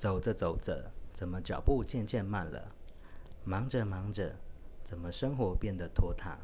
走着走着，怎么脚步渐渐慢了？忙着忙着，怎么生活变得拖沓？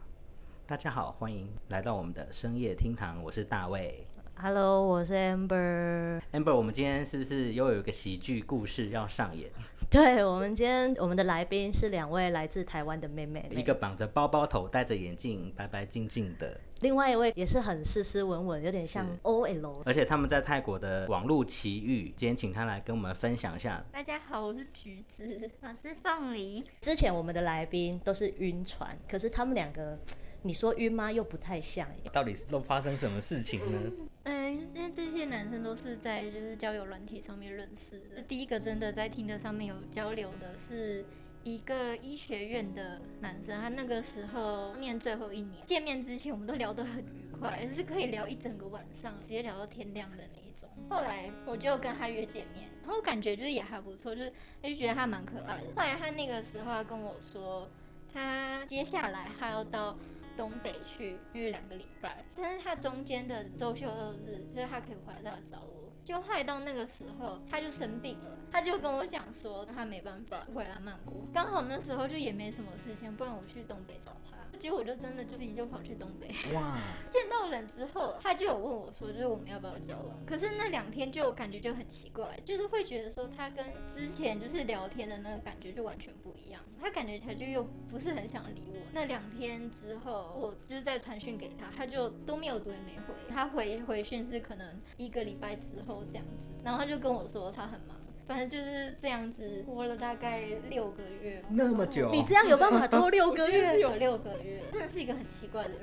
大家好，欢迎来到我们的深夜厅堂，我是大卫。Hello，我是 Amber。Amber，我们今天是不是又有一个喜剧故事要上演？对我们今天我们的来宾是两位来自台湾的妹妹，一个绑着包包头、戴着眼镜、白白净净的，另外一位也是很斯斯文文，有点像 OL。而且他们在泰国的网络奇遇。今天请他来跟我们分享一下。大家好，我是橘子，我是凤梨。之前我们的来宾都是晕船，可是他们两个，你说晕吗？又不太像耶。到底是都发生什么事情呢？嗯，因为这些男生都是在就是交友软体上面认识的。第一个真的在听的上面有交流的是一个医学院的男生，他那个时候念最后一年，见面之前我们都聊得很愉快，就是可以聊一整个晚上，直接聊到天亮的那一种。后来我就跟他约见面，然后感觉就是也还不错，就是就觉得他蛮可爱的。后来他那个时候他跟我说，他接下来他要到。东北去约两个礼拜，但是他中间的周休日，就是他可以回来找我。就害到那个时候，他就生病了，他就跟我讲说他没办法回来曼谷。刚好那时候就也没什么事情，不然我去东北找他。结果我就真的就自己就跑去东北。哇！见到人之后，他就有问我说，就是我们要不要交往？可是那两天就感觉就很奇怪，就是会觉得说他跟之前就是聊天的那个感觉就完全不一样。他感觉他就又不是很想理我。那两天之后，我就是在传讯给他，他就都没有读也没回。他回回讯是可能一个礼拜之后这样子，然后他就跟我说他很忙。反正就是这样子拖了大概六个月，那么久，你这样有办法拖六个是月？有六个月，真的是一个很奇怪的人。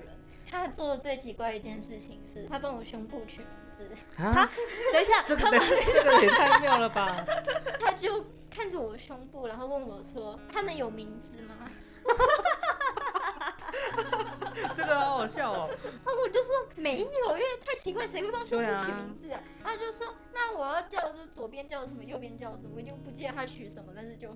他做的最奇怪一件事情是，他帮我胸部取名字。啊，等一下，这个这个也太妙了吧！他就看着我的胸部，然后问我说：“他们有名字吗 这个好好笑哦。？”然后我就说没有，因为太奇怪，谁会帮胸部对啊取名字啊？他就说：“那我要叫就是左边叫什么，右边叫什么，我已经不记得他取什么，但是就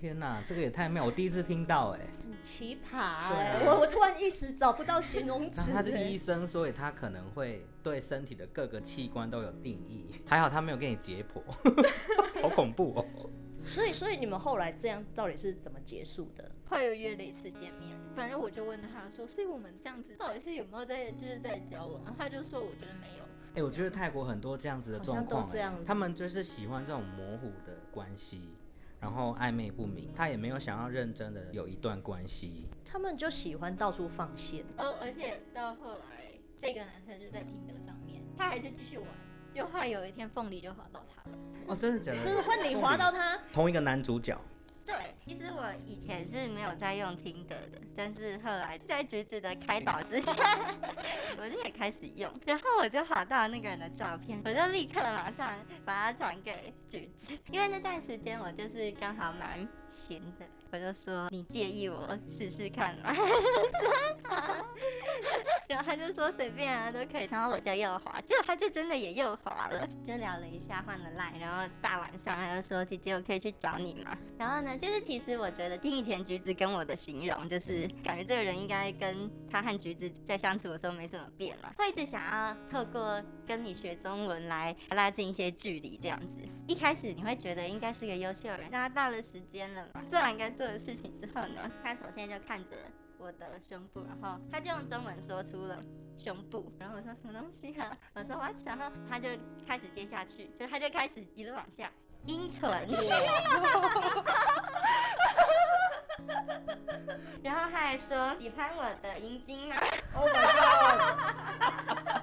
天哪，这个也太妙！我第一次听到哎。很奇葩哎、我我突然一时找不到形容那词、他是哎医生，所以他可能会对身体的各个器官都有定义。还好他没有给你解剖，好恐怖哦。所以所以你们后来这样到底是怎么结束的？后来又约了一次见面。反正我就问他说：“所以我们这样子到底是有没有在就是在交往？”他就说：“我觉得没有。”哎、我觉得泰国很多这样子的状况、他们就是喜欢这种模糊的关系，然后暧昧不明，他也没有想要认真的有一段关系。他们就喜欢到处放线。哦，而且到后来，这个男生就在听的上面，他还是继续玩。就后来有一天，凤梨就滑到他了。哦，真的假的？就是换你滑到他，同一个男主角，对，其实我以前是没有在用听的的，但是后来在橘子的开导之下，我就也开始用，然后我就滑到那个人的照片，我就立刻马上把它传给橘子，因为那段时间我就是刚好蛮闲的，我就说你介意我试试看吗？然后他就说随便啊都可以，然后我就又滑，就他就真的也又滑了，就聊了一下，换了 line，然后大晚上他就说姐姐我可以去找你吗？然后呢，就是其实我觉得听以前橘子跟我的形容，就是感觉这个人应该跟他和橘子在相处的时候没什么变了，会一直想要透过跟你学中文来拉近一些距离这样子。一开始你会觉得应该是个优秀人，大家到了时间了嘛，做完该做的事情之后呢，他首先就看着。我的胸部，然后他就用中文说出了胸部，然后我说什么东西啊？我说 what？然后他就开始接下去，就他就开始一路往下，阴唇，然后他还说喜欢我的阴茎吗？Oh my god！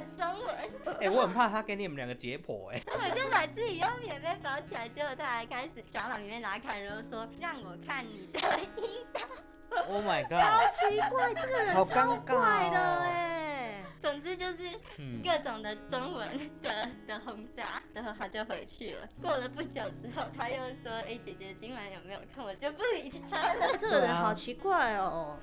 中文，哎、我很怕他给你们两个解剖哎、我就把自己用棉被包起来，结果他还开始想要把棉被拿开，然后说让我看你的阴道。Oh my god！超奇怪，这个人好超尴尬怪的哦哎、总之就是嗯，各种的中文的的轰炸，然后他就回去了。过了不久之后，他又说：“哎、姐姐今晚有没有空？”我就不理他了。这个人好奇怪哦。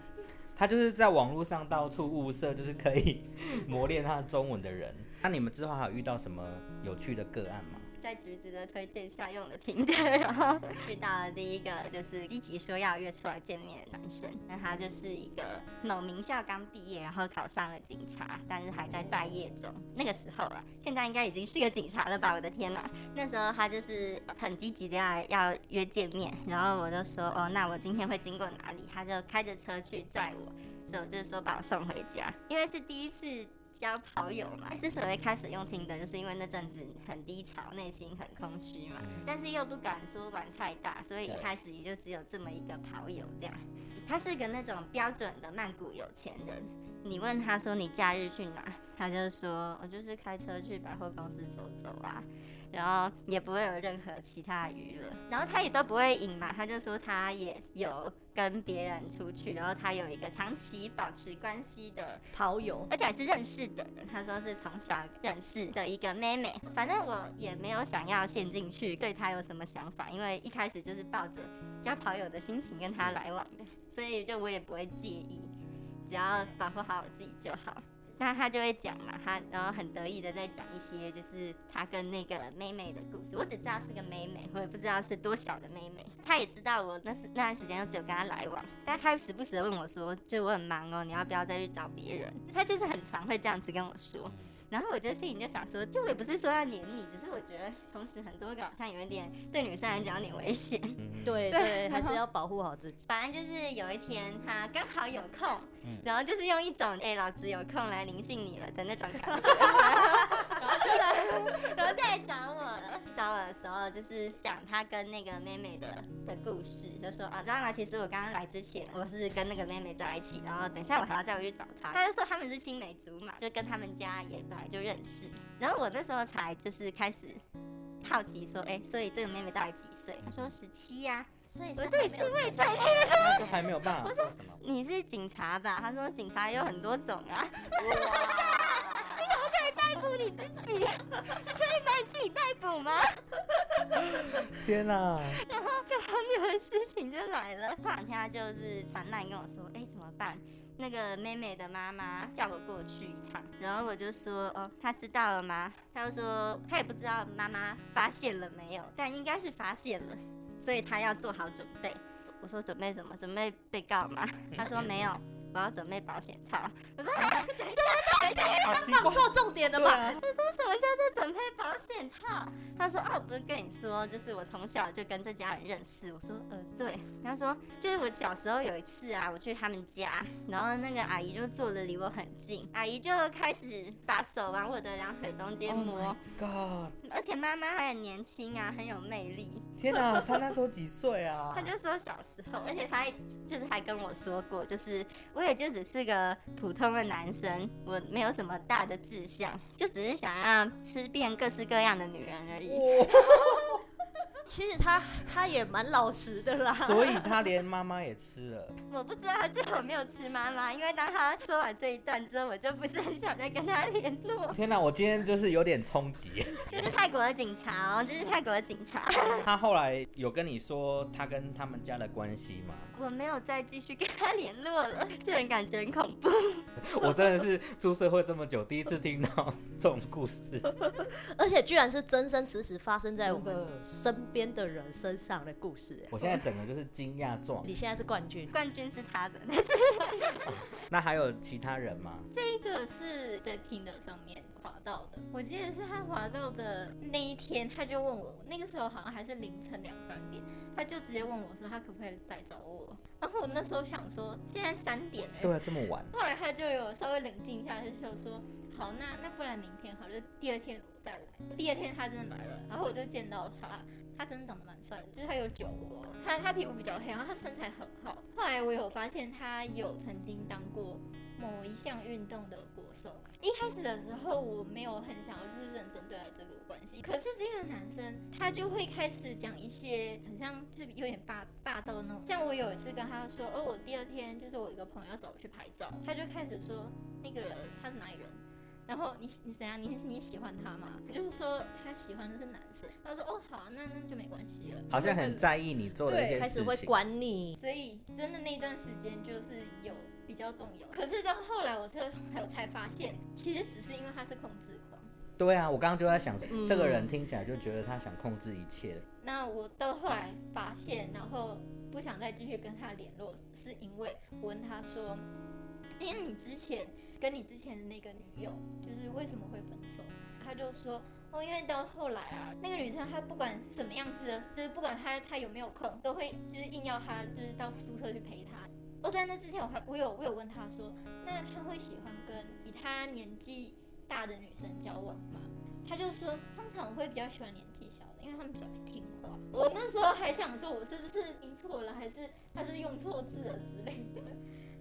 他就是在网络上到处物色，就是可以 磨练他中文的人。那你们之后还有遇到什么有趣的个案吗？在橘子的推荐下用了听的，然后遇到了第一个就是积极说要约出来见面的男生，那他就是一个某名校刚毕业，然后考上了警察，但是还在待业中。那个时候啊，现在应该已经是个警察了吧？我的天哪！那时候他就是很积极的要要约见面，然后我就说哦，那我今天会经过哪里？他就开着车去载我，所以我就说把我送回家，因为是第一次。交跑友嘛，之所以开始用听的，就是因为那阵子很低潮，内心很空虚嘛，但是又不敢说玩太大，所以一开始也就只有这么一个跑友这样。他是个那种标准的曼谷有钱人，你问他说你假日去哪，他就说我就是开车去百货公司走走啊。然后也不会有任何其他娱乐，然后他也都不会隐瞒，他就说他也有跟别人出去，然后他有一个长期保持关系的跑友，而且还是认识的人。他说是从小认识的一个妹妹，反正我也没有想要陷进去，对他有什么想法，因为一开始就是抱着交跑友的心情跟他来往的，所以就我也不会介意，只要保护好我自己就好。那他就会讲嘛，他然后很得意的在讲一些就是他跟那个妹妹的故事。我只知道是个妹妹，我也不知道是多小的妹妹。他也知道我那时那段时间就只有跟他来往，但他时不时的问我说，就我很忙哦，你要不要再去找别人？他就是很常会这样子跟我说。然后我就心里就想说，就我也不是说要黏你，只是我觉得同时很多个好像有一点对女生来讲有点危险。对 对，还是要保护好自己。反正就是有一天他刚好有空，然后就是用一种哎老子有空来灵性你了的那种感觉，然后就来，然后就来找我了。找我的时候就是讲他跟那个妹妹的的故事，就说啊，当然其实我刚刚来之前我是跟那个妹妹在一起，然后等一下我还要再回去找她。他就说他们是青梅竹马，就跟他们家也本来。就认识，然后我那时候才就是开始好奇说，哎，所以这个妹妹大概几岁？她说十七呀，所以我这里是未成年，就还没有办法。我说你是警察吧？他说警察有很多种啊。你怎么可以逮捕你自己？你可以把你自己逮捕吗？天哪！然后更荒谬的事情就来了，过两天他就是传来跟我说，哎，怎么办？那个妹妹的妈妈叫我过去一趟，然后我就说哦，她知道了吗？她就说她也不知道妈妈发现了没有，但应该是发现了，所以她要做好准备。我说准备什么？准备被告吗？他说没有。我要准备保险套。我说什么东西？放错重点了吧？我说什么叫做准备保险套？他说啊，我不是跟你说，就是我从小就跟这家人认识。我说呃对。他说就是我小时候有一次啊，我去他们家，然后那个阿姨就坐的离我很近，阿姨就开始把手往我的两腿中间摸。God！而且妈妈还很年轻啊，很有魅力。天哪，他那时候几岁啊？他就说小时候，而且他就是还跟我说过，就是。我也就只是个普通的男生，我没有什么大的志向，就只是想要吃遍各式各样的女人而已。其实他他也蛮老实的啦，所以他连妈妈也吃了。我不知道他最后没有吃妈妈，因为当他说完这一段之后，我就不是很想再跟他联络。天哪，我今天就是有点冲击。这是泰国的警察哦，这是泰国的警察。他后来有跟你说他跟他们家的关系吗？我没有再继续跟他联络了，这人感觉很恐怖。我真的是出社会这么久，第一次听到这种故事，而且居然是真真实实发生在我们身边。边的人身上的故事，我现在整个就是惊讶状。你现在是冠军，冠军是他的，那还有其他人吗？这个是在听的上面滑到的，我记得是他滑到的那一天，他就问我，那个时候好像还是凌晨两三点，他就直接问我说他可不可以来找我。然后我那时候想说，现在三点哎，对，这么晚。后来他就有稍微冷静一下，就说好，那那不然明天好，就第二天我再来。第二天他真的来了，然后我就见到他。他真的长得蛮帅的，就是他有酒窝，他他皮肤比较黑，然后他身材很好。后来我有发现他有曾经当过某一项运动的国手。一开始的时候我没有很想要就是认真对待这个关系，可是这个男生他就会开始讲一些很像就是有点霸霸道那种。像我有一次跟他说，哦，我第二天就是我一个朋友要找我去拍照，他就开始说那个人他是哪里人。然后你你怎样？你你喜欢他吗？就是说他喜欢的是男生。他说哦好，那那就没关系了。好像很在意你做的一些事情，开始会管你。所以真的那段时间就是有比较动摇。可是到后来我才我才发现，其实只是因为他是控制狂。对啊，我刚刚就在想，嗯这个人听起来就觉得他想控制一切。那我到后来发现，然后不想再继续跟他联络，是因为我问他说：“因为你之前跟你之前的那个女友，就是为什么会分手？”他就说：“哦，因为到后来啊，那个女生她不管什么样子的，就是不管她她有没有空，都会就是硬要她就是到宿舍去陪她。我在那之前，我还我有我有问他说，那他会喜欢跟比他年纪大的女生交往吗？他就说，通常我会比较喜欢年纪小的，因为他们比较听话。我那时候还想说，我是不是听错了，还是他是用错字了之类的。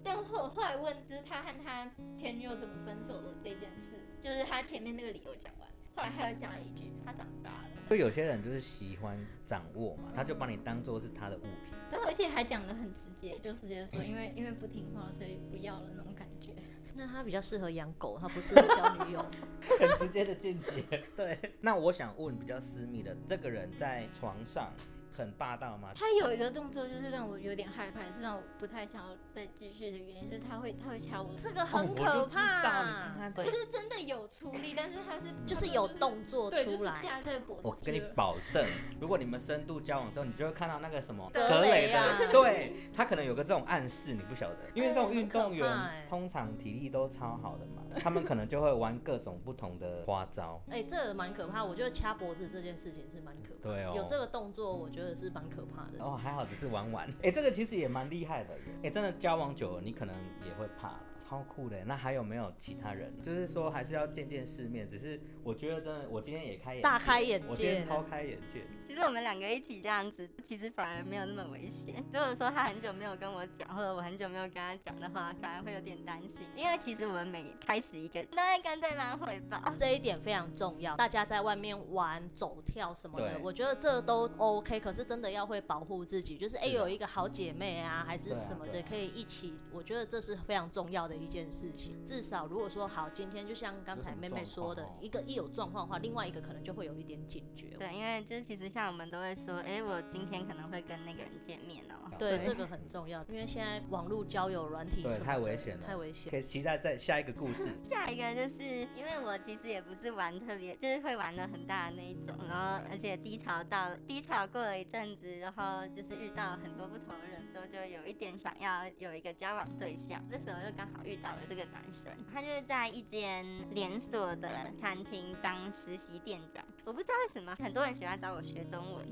但后后来问，就是他和他前女友怎么分手的这件事，就是他前面那个理由讲完，后来他又讲了一句，他长大了。所以有些人就是喜欢掌握嘛，他就把你当做是他的物品。然后而且还讲的很直接，就直接说，因为因为不听话，所以不要了那种感觉。那他比较适合养狗，他不适合交女友。很直接的见解。对，那我想问比较私密的，这个人在床上很霸道吗？他有一个动作，就是让我有点害怕，是让我不太想要再继续的原因是他会他会掐我，这个哦我就很可怕，看，不是真的有出力，但是他是就是有动作对，就是出来。架在脖子。我跟你保证，如果你们深度交往之后，你就会看到那个什么格格雷的，对他可能有个这种暗示，你不晓得，因为这种哎运动员通常体力都超好的嘛，他们可能就会玩各种不同的花招。哎、这个蛮可怕。我觉得掐脖子这件事情是蛮可怕的。对哦有这个动作，我觉得是蛮可怕的。哦，还好只是玩玩，哎、这个其实也蛮厉害的耶，哎、真的交往久了，你可能也会怕，超酷的。那还有没有其他人？就是说还是要见见世面，只是我觉得真的，我今天也开眼大开眼我今天界超开眼界。其实我们两个一起这样子，其实反而没有那么危险。如果说他很久没有跟我讲，或者我很久没有跟他讲的话，反而会有点担心。因为其实我们每开始一个都会跟对方汇报。这一点非常重要。大家在外面玩、走跳什么的，我觉得这都 OK。可是真的要会保护自己，就是哎、有一个好姐妹啊，还是什么的，可以一起。我觉得这是非常重要的一件事情。至少如果说好，今天就像刚才妹妹说的一个一有状况的话，另外一个可能就会有一点警觉。对，因为就是其实像我们都会说，哎、我今天可能会跟那个人见面哦、对，对这个很重要，因为现在网络交友软体太危险了太危险可。以期待在下一个故事。下一个就是因为我其实也不是玩特别，就是会玩的很大的那一种，然后而且低潮到低潮过了一阵子，然后就是遇到很多不同的人之后，就有一点想要有一个交往对象。这时候就刚好遇到了这个男生，他就是在一间连锁的餐厅当实习店长。我不知道为什么很多人喜欢找我学中文，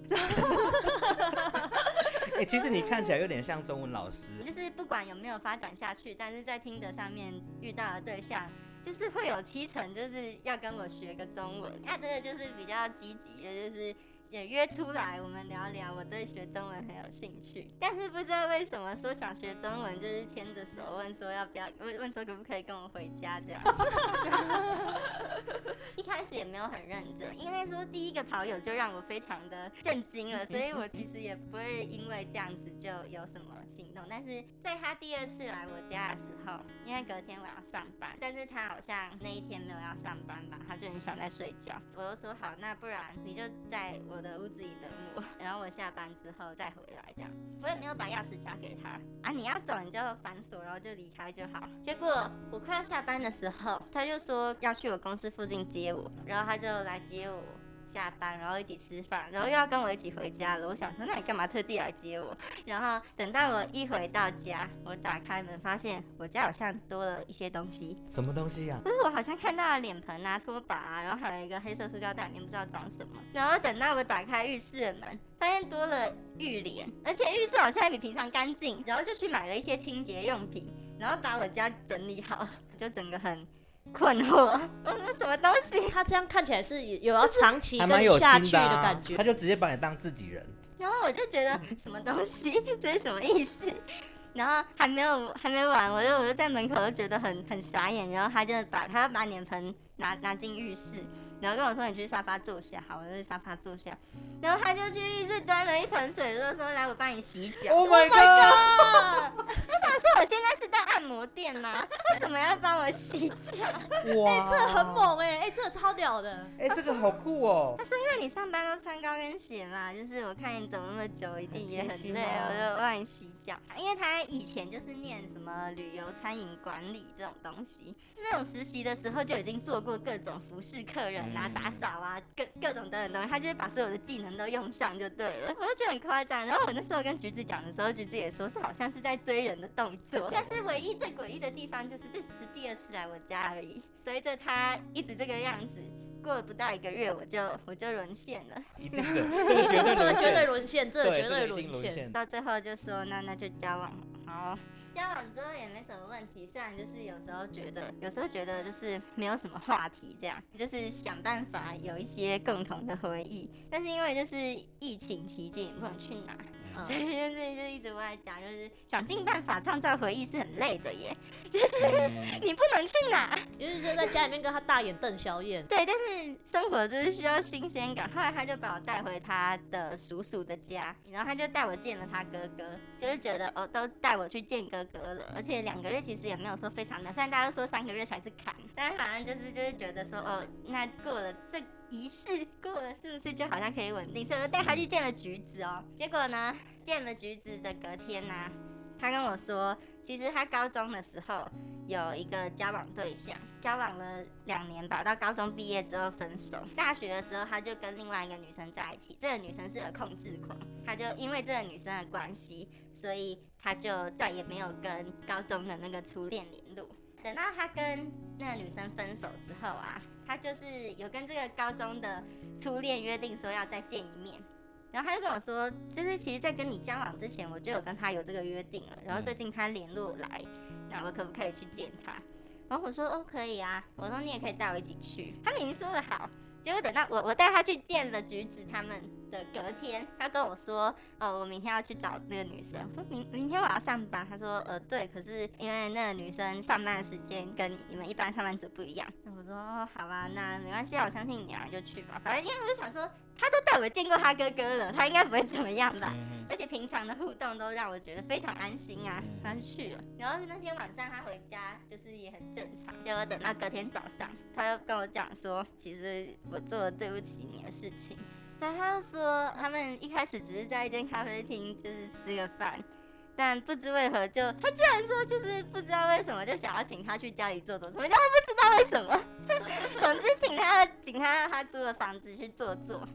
哎、其实你看起来有点像中文老师。就是不管有没有发展下去，但是在听的上面遇到的对象，就是会有七成就是要跟我学个中文。他真的就是比较积极的，就是也约出来我们聊聊，我对学中文很有兴趣。但是不知道为什么说想学中文，就是牵着手问说要不要，问问说可不可以跟我回家这样。一开始也没有很认真，应该说第一个跑友就让我非常的震惊了，所以我其实也不会因为这样子就有什么行动。但是在他第二次来我家的时候，因为隔天我要上班，但是他好像那一天没有要上班吧，他就很想在睡觉。我就说好，那不然你就在我的屋子里等我，然后我下班之后再回来这样。我也没有把钥匙交给他啊，你要走你就反锁，然后就离开就好。结果我快要下班的时候，他就说要去我公司附近接我，然后他就来接我。下班，然后一起吃饭，然后又要跟我一起回家了。我想说，那你干嘛特地来接我？然后等到我一回到家，我打开门，发现我家好像多了一些东西。什么东西呀、就是我好像看到了脸盆啊、拖把啊，然后还有一个黑色塑胶袋，里面不知道装什么。然后等到我打开浴室的门，发现多了浴帘，而且浴室好像比平常干净。然后就去买了一些清洁用品，然后把我家整理好，就整个很困惑。我说什么东西？他这样看起来是有要长期跟下去心的、感觉他。就直接把你当自己人。然后我就觉得什么东西，这是什么意思？然后还没有还没完，我就我就在门口就觉得很很傻眼，然后他就把他要把脸盆拿拿进浴室，然后跟我说你去沙发坐下，好，我就去沙发坐下，然后他就去浴室端了一盆水，就说来我帮你洗脚。Oh my god！我想说，我现在是在按摩店吗？为什么要帮我洗脚？哇，这很猛哎、哎、这个超屌的。哎、这个好酷哦他！说，因为你上班都穿高跟鞋嘛，就是我看你走那么久，一定也很累，我就帮你洗脚。因为他以前就是念什么旅游餐饮管理这种东西，那种实习的时候就已经做过各种服侍客人啊、嗯打扫啊，各各种等等东西，他就是把所有的技能都用上就对了。我就觉得很夸张。然后我那时候跟橘子讲的时候，橘子也说这好像是在追人的动作，但是唯一最诡异的地方就是这只是第二次来我家而已。随着他一直这个样子。过了不到一个月，我就我就沦陷了。一定的，这个绝对这个绝对沦沦陷，这个绝对沦陷。到最后就说那那就交往好，交往之后也没什么问题，虽然就是有时候觉得，有时候觉得就是没有什么话题，这样就是想办法有一些共同的回忆，但是因为就是疫情期间也不能去哪，嗯。所以就是就一直我在讲，就是想尽办法创造回忆是很累的耶，就是 你不能去哪，就是说在家里面跟他大眼瞪小眼，对，但是生活就是需要新鲜感。后来他就把我带回他的叔叔的家，然后他就带我见了他哥哥，就是觉得哦，都带我去见哥哥了，而且两个月其实也没有说非常难，虽然大家都说三个月才是坎，但是反正就是就是觉得说哦，那过了这仪式过了，是不是就好像可以稳定？所以我带他去见了橘子哦，结果呢，见了橘子的隔天呢、他跟我说，其实他高中的时候有一个交往对象，交往了两年吧，到高中毕业之后分手。大学的时候，他就跟另外一个女生在一起，这个女生是个控制狂，他就因为这个女生的关系，所以他就再也没有跟高中的那个初恋联络。等到他跟那个女生分手之后啊，他就是有跟这个高中的初恋约定说要再见一面。然后他就跟我说，就是其实，在跟你交往之前，我就有跟他有这个约定了。然后最近他联络来，那我可不可以去见他？然后我说哦，可以啊。我说你也可以带我一起去。他已经说得好，结果等到我我带他去见了橘子他们的隔天，他跟我说呃，我明天要去找那个女生。我说明明天我要上班。他说呃对，可是因为那个女生上班的时间跟你们一般上班族不一样。那我说哦好吧，那没关系啊，我相信你啊，就去吧。反正因为我就想说，他都带我见过他哥哥了，他应该不会怎么样吧。嗯而且平常的互动都让我觉得非常安心啊，然后就去了。然后那天晚上他回家就是也很正常，结果等到隔天早上，他又跟我讲说，其实我做了对不起你的事情。但他又说，他们一开始只是在一间咖啡厅，就是吃个饭，但不知为何就他居然说，就是不知道为什么就想要请他去家里坐坐，什么叫不知道为什么？总之请他请他到他租的房子去坐坐，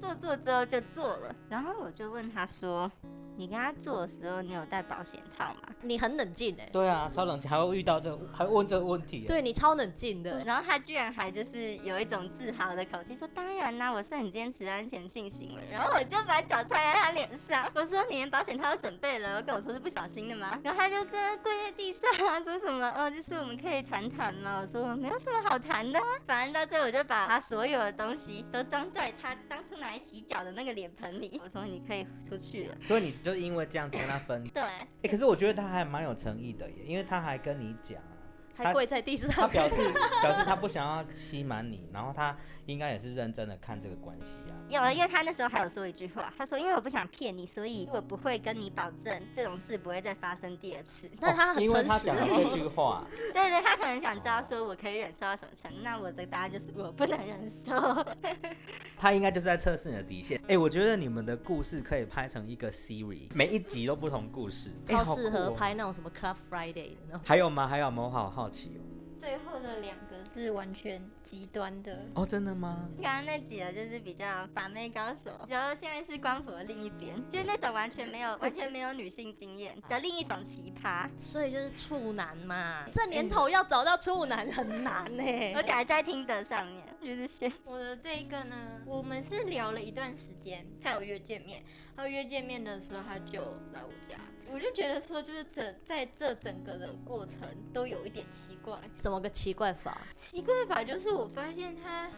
坐坐之后就坐了，然后我就问他说：“你跟他做的时候，你有戴保险套吗你很冷静哎、对啊，超冷静，还会遇到这个，还会问这个问题。，对你超冷静？”的。然后他居然还就是有一种自豪的口气说：“当然啦、我是很坚持安全性行为。”然后我就把脚踹在他脸上，我说：“你连保险套都准备了，跟我说是不小心的吗？”然后他就跟跪在地上啊，说什么：“哦，就是我们可以谈谈吗？”我说：“没有什么好谈的、啊。”反正到最后我就把他所有的东西都装在他当初拿来洗脚的那个脸盆里，我说：“你可以出去了。所以你就因为这样子跟他分”，对。哎、可是我觉得他还蛮有诚意的耶，因为他还跟你讲啊，还跪在地上，他表示 表示他不想要欺瞒你，然后他应该也是认真的看这个关系啊。有了，因为他那时候还有说一句话，他说：“因为我不想骗你，所以我不会跟你保证这种事不会再发生第二次。但他很哦因为诚实他讲了这 句话，”对对，他可能想知道说我可以忍受到什么程度，那我的答案就是我不能忍受。他应该就是在测试你的底线。哎、我觉得你们的故事可以拍成一个 series，每一集都不同故事，哎超适合哦拍那种什么 Club Friday 的那种。还有吗？还有吗？我好好奇哦。最后的两个是完全极端的，哦，真的吗？刚刚那几个就是比较把妹高手，然后现在是光谱的另一边，就是那种完全没有 完全没有女性经验的另一种奇葩，所以就是处男嘛，这年头要找到处男很难呢、而且还在听的上面，就是先。我的这一个呢，我们是聊了一段时间，他有约见面，然后约见面的时候他就来我家，我就觉得说，就是整在这整个的过程都有一点奇怪，怎么个奇怪法？奇怪法就是我发现他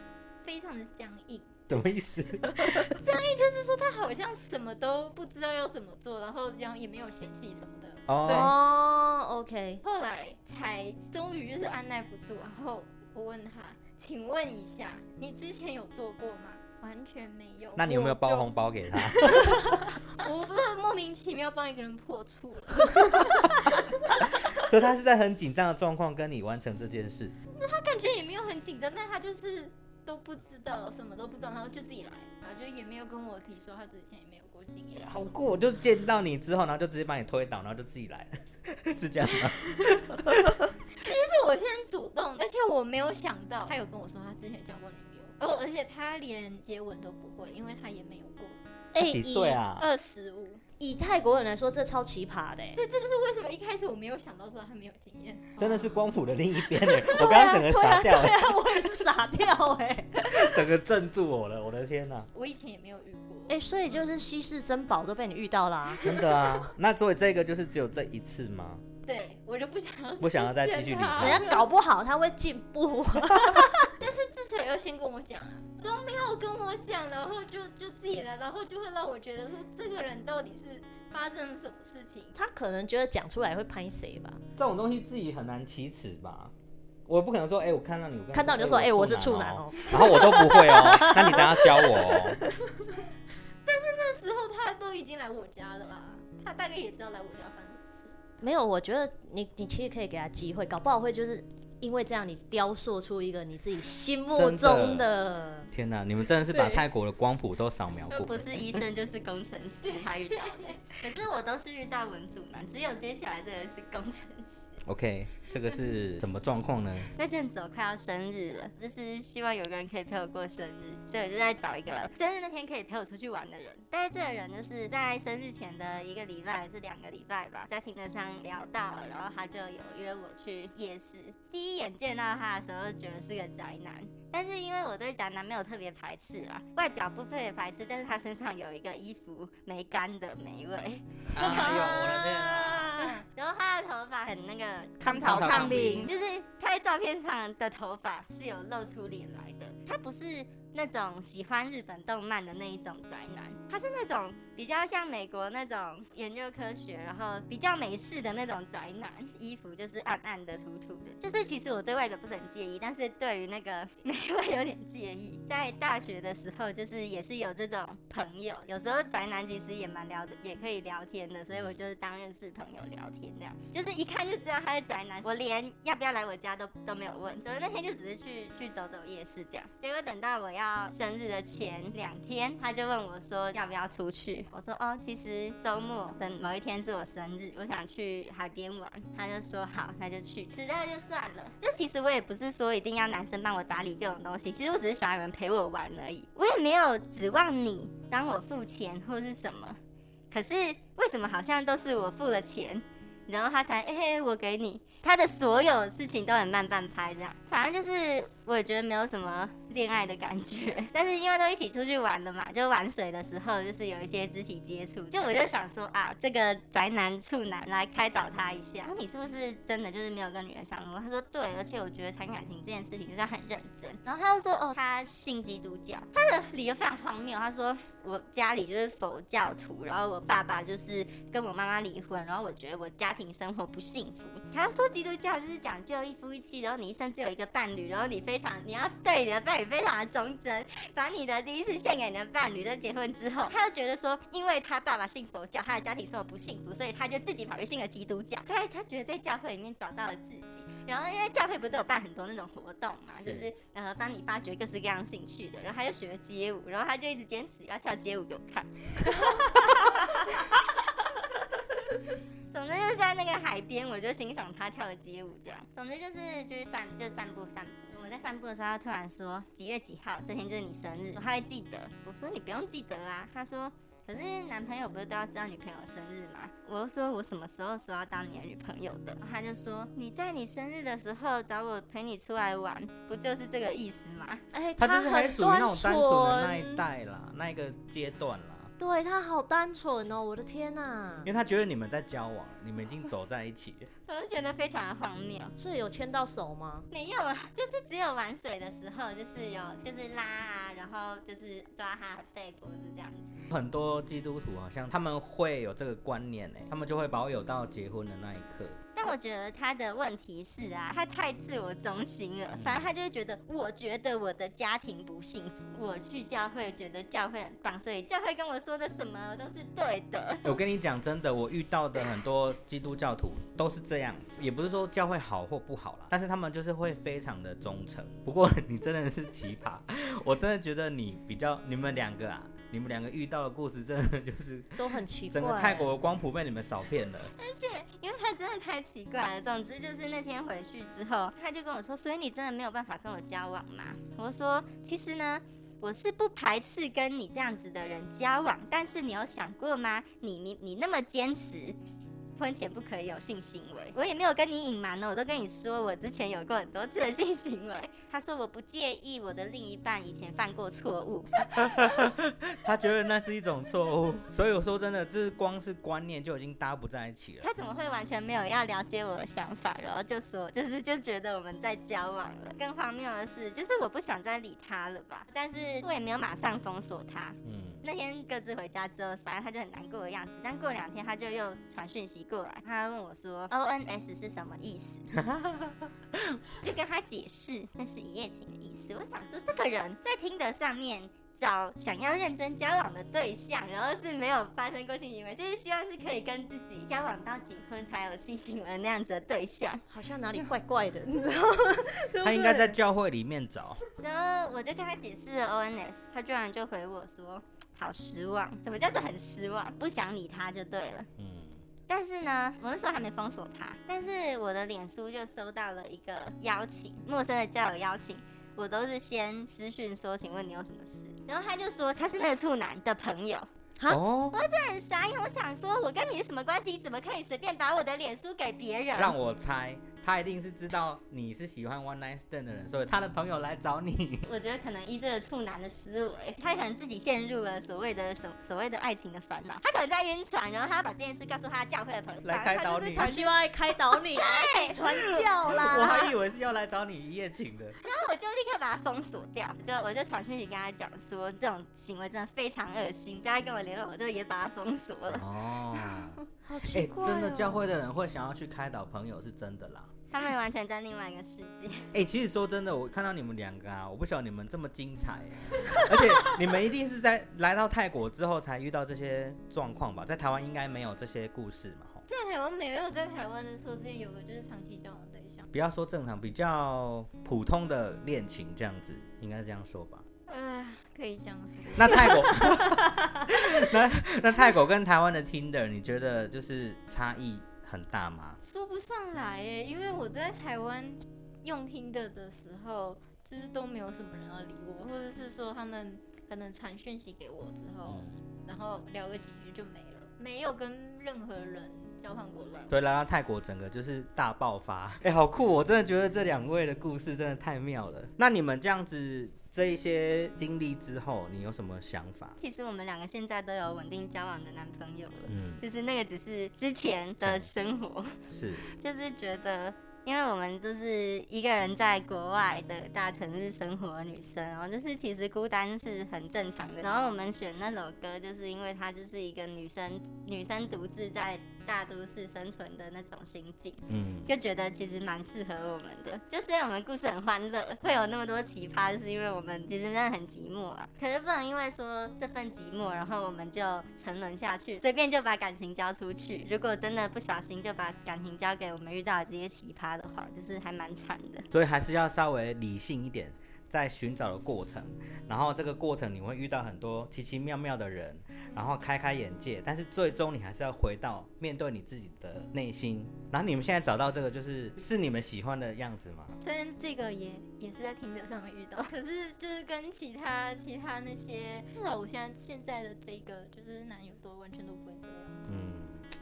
非常的僵硬，什么意思？僵硬就是说他好像什么都不知道要怎么做，然后然后也没有嫌弃什么的，哦，哦，OK，后来才终于就是按耐不住，然后我问他，请问一下，你之前有做过吗？完全没有。那你有没有包红？包给他？我 不是莫名其妙帮一个人破处了，所以他是在很紧张的状况跟你完成这件事。那他感觉也没有很紧张，但他就是都不知道，什么都不知道，然后就自己来，然后就也没有跟我提说他之前也没有过经验。好过！我就见到你之后，然后就直接把你推倒，然后就自己来了，是这样吗？是我先主动，而且我没有想到他有跟我说他之前交过女友，哦，而且他连接吻都不会，因为他也没有过。哎、他几岁啊？二十五，以？泰国人来说，这超奇葩的、欸。对，这就是为什么一开始我没有想到说他没有经验。真的是光谱的另一边哎！我刚刚整个傻掉了，对啊，我也是傻掉哎、整个镇住我了，我的天哪！我以前也没有遇过。哎、所以就是稀世珍宝都被你遇到啦、真的啊，那所以这个就是只有这一次吗？对我就不想要 不想要再继续理他人家搞不好他会进步。但是至少要先跟我讲啊，都没有跟我讲，然后就就自己来，然后就会让我觉得说这个人到底是发生了什么事情。他可能觉得讲出来会拍谁吧？这种东西自己很难启齿吧？我不可能说，哎、我看到你，我看到你就说，哎、哎、我我是处男哦哦、，然后我都不会哦，那你等下教我哦。但是那时候他都已经来我家了啦，他大概也知道来我家。没有，我觉得你你其实可以给他机会，搞不好会就是因为这样，你雕塑出一个你自己心目中的。天哪，你们真的是把泰国的光谱都扫描过。不是医生就是工程师，他遇到的。可是我都是遇到文组男，只有接下来这个是工程师。OK，这个是什么状况呢？那阵子我快要生日了，就是希望有个人可以陪我过生日，所以我就在找一个生日那天可以陪我出去玩的人。但是这个人就是在生日前的一个礼拜还是两个礼拜吧，在听得上聊到了，然后他就有约我去夜市。第一眼见到他的时候，就觉得是个宅男。但是因为我对宅男没有特别排斥啦，外表不特别排斥，但是他身上有一个衣服没干的霉味，哎呦，我的天啊！然后他的头发很那个康头抗抗病病，就是他在照片上的头发是有露出脸来的。他不是那种喜欢日本动漫的那一种宅男，他是那种比较像美国那种研究科学，然后比较美式的那种宅男。衣服就是暗暗的、土土的，就是其实我对外表不是很介意，但是对于那个美 味有点介意。在大学的时候，就是也是有这种朋友，有时候宅男其实也蛮聊的，也可以聊天的，所以我就是当认识朋友聊天这样，就是一看就知道他是宅男。我连要不要来我家都都没有问，所以那天就只是去去走走夜市这样。结果等到我要生日的前两天，他就问我说要不要出去，我说哦，其实周末等某一天是我生日，我想去海边玩。他就说好，那就去，迟到就算了。就其实我也不是说一定要男生帮我打理各种东西，其实我只是想要有人陪我玩而已，我也没有指望你帮我付钱或是什么。可是为什么好像都是我付了钱，然后他才哎、我给你，他的所有事情都很慢半拍这样，反正就是我也觉得没有什么恋爱的感觉，但是因为都一起出去玩了嘛，就玩水的时候就是有一些肢体接触，就我就想说啊，这个宅男处男来开导他一下，说你是不是真的就是没有跟女人相处？他说对，而且我觉得谈感情这件事情就是要很认真，然后他又说哦，他信基督教，他的理由非常荒谬，他说我家里就是佛教徒，然后我爸爸就是跟我妈妈离婚，然后我觉得我家庭生活不幸福。他说基督教就是讲究一夫一妻，然后你一生只有一个伴侣，然后你非常你要对你的伴侣非常的忠贞，把你的第一次献给你的伴侣，在结婚之后，他就觉得说，因为他爸爸信佛教，他的家庭生活不幸福，所以他就自己跑去信了基督教。他他觉得在教会里面找到了自己，然后因为教会不是都有办很多那种活动嘛，就是呃帮你发掘各式各样兴趣的，然后他就学了街舞，然后他就一直坚持要跳街舞给我看。总之就是在那个海边，我就欣赏他跳的街舞，这样。总之就是就是散就散步散步。我在散步的时候，他突然说几月几号，这天就是你生日，他会记得。我说你不用记得啊，他说。可是男朋友不是都要知道女朋友生日吗？我就说我什么时候说要当你的女朋友的？他就说你在你生日的时候找我陪你出来玩，不就是这个意思吗？哎，他就是还很属于那种单纯的那一，代啦，那一个阶段啦。对他好单纯哦，我的天哪因！为他觉得你们在交往，你们已经走在一起了。我就觉得非常的荒谬。所以有牵到手吗？没有啊，就是只有玩水的时候，就是有就是拉啊，然后就是抓他的背脖子这样子。很多基督徒好像他们会有这个观念呢，他们就会保有到结婚的那一刻。但我觉得他的问题是啊，他太自我中心了。反正他就会觉得，我觉得我的家庭不幸福，我去教会觉得教会很棒，所以教会跟我说的什么都是对的。我跟你讲真的，我遇到的很多基督教徒都是这样子，也不是说教会好或不好啦，但是他们就是会非常的忠诚。不过 你真的是奇葩，我真的觉得你比较，你们两个啊，你们两个遇到的故事真的就是都很奇怪。整个泰国的光谱被你们扫遍了。而且，因为他真的太奇怪了。总之就是那天回去之后，他就跟我说：“所以你真的没有办法跟我交往吗？”我说：“其实呢，我是不排斥跟你这样子的人交往，但是你有想过吗？你你你那么坚持。”婚前不可以有性行为，我也没有跟你隐瞒呢，我都跟你说，我之前有过很多次的性行为。他说我不介意我的另一半以前犯过错误，他觉得那是一种错误，所以我说真的，这是光是观念就已经搭不在一起了。他怎么会完全没有要了解我的想法，然后就说就是就觉得我们在交往了？更荒谬的是，就是我不想再理他了吧，但是我也没有马上封锁他。嗯，那天各自回家之后，反正他就很难过的样子，但过两天他就又传讯息。过来，他问我说：“O N S 是什么意思？” 就跟他解释，那是一夜情的意思。我想说，这个人在听的上面。找想要认真交往的对象，然后是没有发生过性行为，就是希望是可以跟自己交往到结婚才有性行为那样子的对象，好像哪里怪怪的，他应该在教会里面找。然后我就跟他解释了 ONS，他居然就回我说：“好失望，什么叫做很失望？不想理他就对了。”嗯。但是呢，我那时候还没封锁他，但是我的脸书就收到了一个邀请，陌生的交友邀请。我都是先私讯说，请问你有什么事？然后他就说他是那个处男的朋友。哦，我真的很傻因为，我想说，我跟你是什么关系？怎么可以随便把我的脸书给别人？让我猜。他一定是知道你是喜欢 one night stand 的人，所以他的朋友来找你。我觉得可能依这个处男的思维，他可能自己陷入了所谓的所所谓的爱情的烦恼。他可能在晕船，然后他要把这件事告诉他教会的朋友，来开导你。他希望来开导你，传教啦。我还以为是要来找你一夜情的。然后我就立刻把他封锁掉，就我就传讯息跟他讲说，这种行为真的非常恶心，不要跟我联络，我就也把他封锁了。哦，好奇怪。真的教会的人会想要去开导朋友，是真的啦。他们完全在另外一个世界。哎，其实说真的，我看到你们两个啊，我不晓得你们这么精彩，而且你们一定是在来到泰国之后才遇到这些状况吧？在台湾应该没有这些故事嘛？在台湾没有，在台湾的时候之前有个就是长期交往对象。不要说正常，比较普通的恋情这样子，应该这样说吧？啊，可以这样说。那泰国，那那泰国跟台湾的 Tinder，你觉得就是差异？很大吗？说不上来诶，因为我在台湾用听的的时候，就是都没有什么人要理我，或者是说他们可能传讯息给我之后，然后聊个几句就没了，没有跟任何人交换过来。对，来到泰国整个就是大爆发，哎，好酷！我真的觉得这两位的故事真的太妙了。那你们这样子。这一些经历之后，你有什么想法？其实我们两个现在都有稳定交往的男朋友了，嗯，就是那个只是之前的生活，是，就是觉得。因为我们就是一个人在国外的大城市生活的女生，然后就是其实孤单是很正常的。然后我们选那首歌，就是因为它就是一个女生女生独自在大都市生存的那种心境，嗯，就觉得其实蛮适合我们的。就虽然我们故事很欢乐，会有那么多奇葩，就是因为我们其实真的很寂寞啊。可是不能因为说这份寂寞，然后我们就沉沦下去，随便就把感情交出去。如果真的不小心就把感情交给我们遇到的这些奇葩。的话，就是还蛮惨的，所以还是要稍微理性一点，在寻找的过程，然后这个过程你会遇到很多奇奇妙妙的人，然后开开眼界，但是最终你还是要回到面对你自己的内心。然后你们现在找到这个，就是是你们喜欢的样子吗？虽然这个也也是在听者上面遇到，可是就是跟其他其他那些，至少我现在现在的这个就是男友都完全都不会这样。嗯。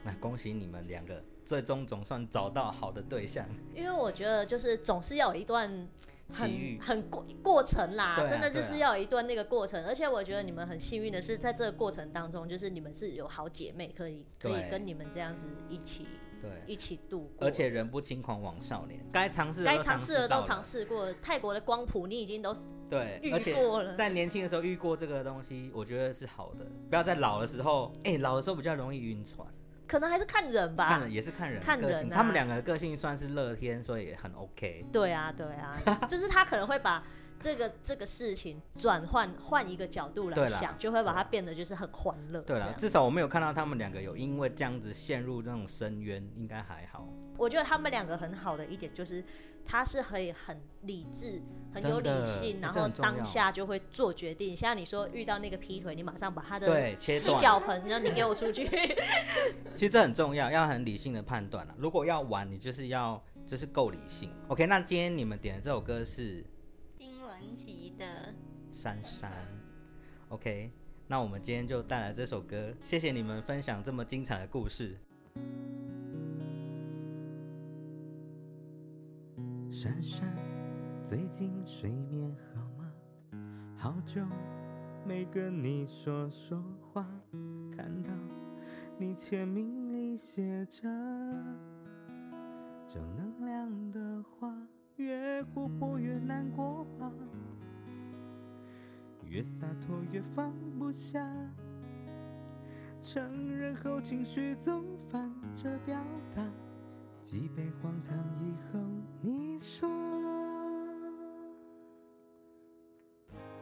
那恭喜你们两个，最终总算找到好的对象。因为我觉得，就是总是要有一段很很过过程啦，真的就是要有一段那个过程。而且我觉得你们很幸运的是，在这个过程当中，就是你们是有好姐妹可以可以跟你们这样子一起对一起度过。而且人不轻狂枉少年，该尝试该尝试的都尝试过。泰国的光谱你已经都对遇过了，在年轻的时候遇过这个东西，我觉得是好的。不要在老的时候，哎，老的时候比较容易晕船。可能还是看人吧，看人也是看人，看人。他们两个的个性算是乐天，所以很 OK。对啊，对啊，就是他可能会把。这个这个事情转换换一个角度来想，就会把它变得就是很欢乐。对了，至少我没有看到他们两个有因为这样子陷入这种深渊，应该还好。我觉得他们两个很好的一点就是，他是可以很理智、很有理性，然后当下就会做决定。像你说遇到那个劈腿，你马上把他的洗脚盆，然后你给我出去。其实这很重要，要很理性的判断了。如果要玩，你就是要就是够理性。OK，那今天你们点的这首歌是？神奇的珊珊，OK，那我们今天就带来这首歌，谢谢你们分享这么精彩的故事。珊珊，最近睡眠好吗？好久没跟你说说话，看到你签名里写着正能量的话。越活泼越难过吧，越洒脱越放不下，承认后情绪总反着表达，几杯荒唐以后你说。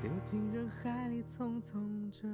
丢进人海里，匆匆着。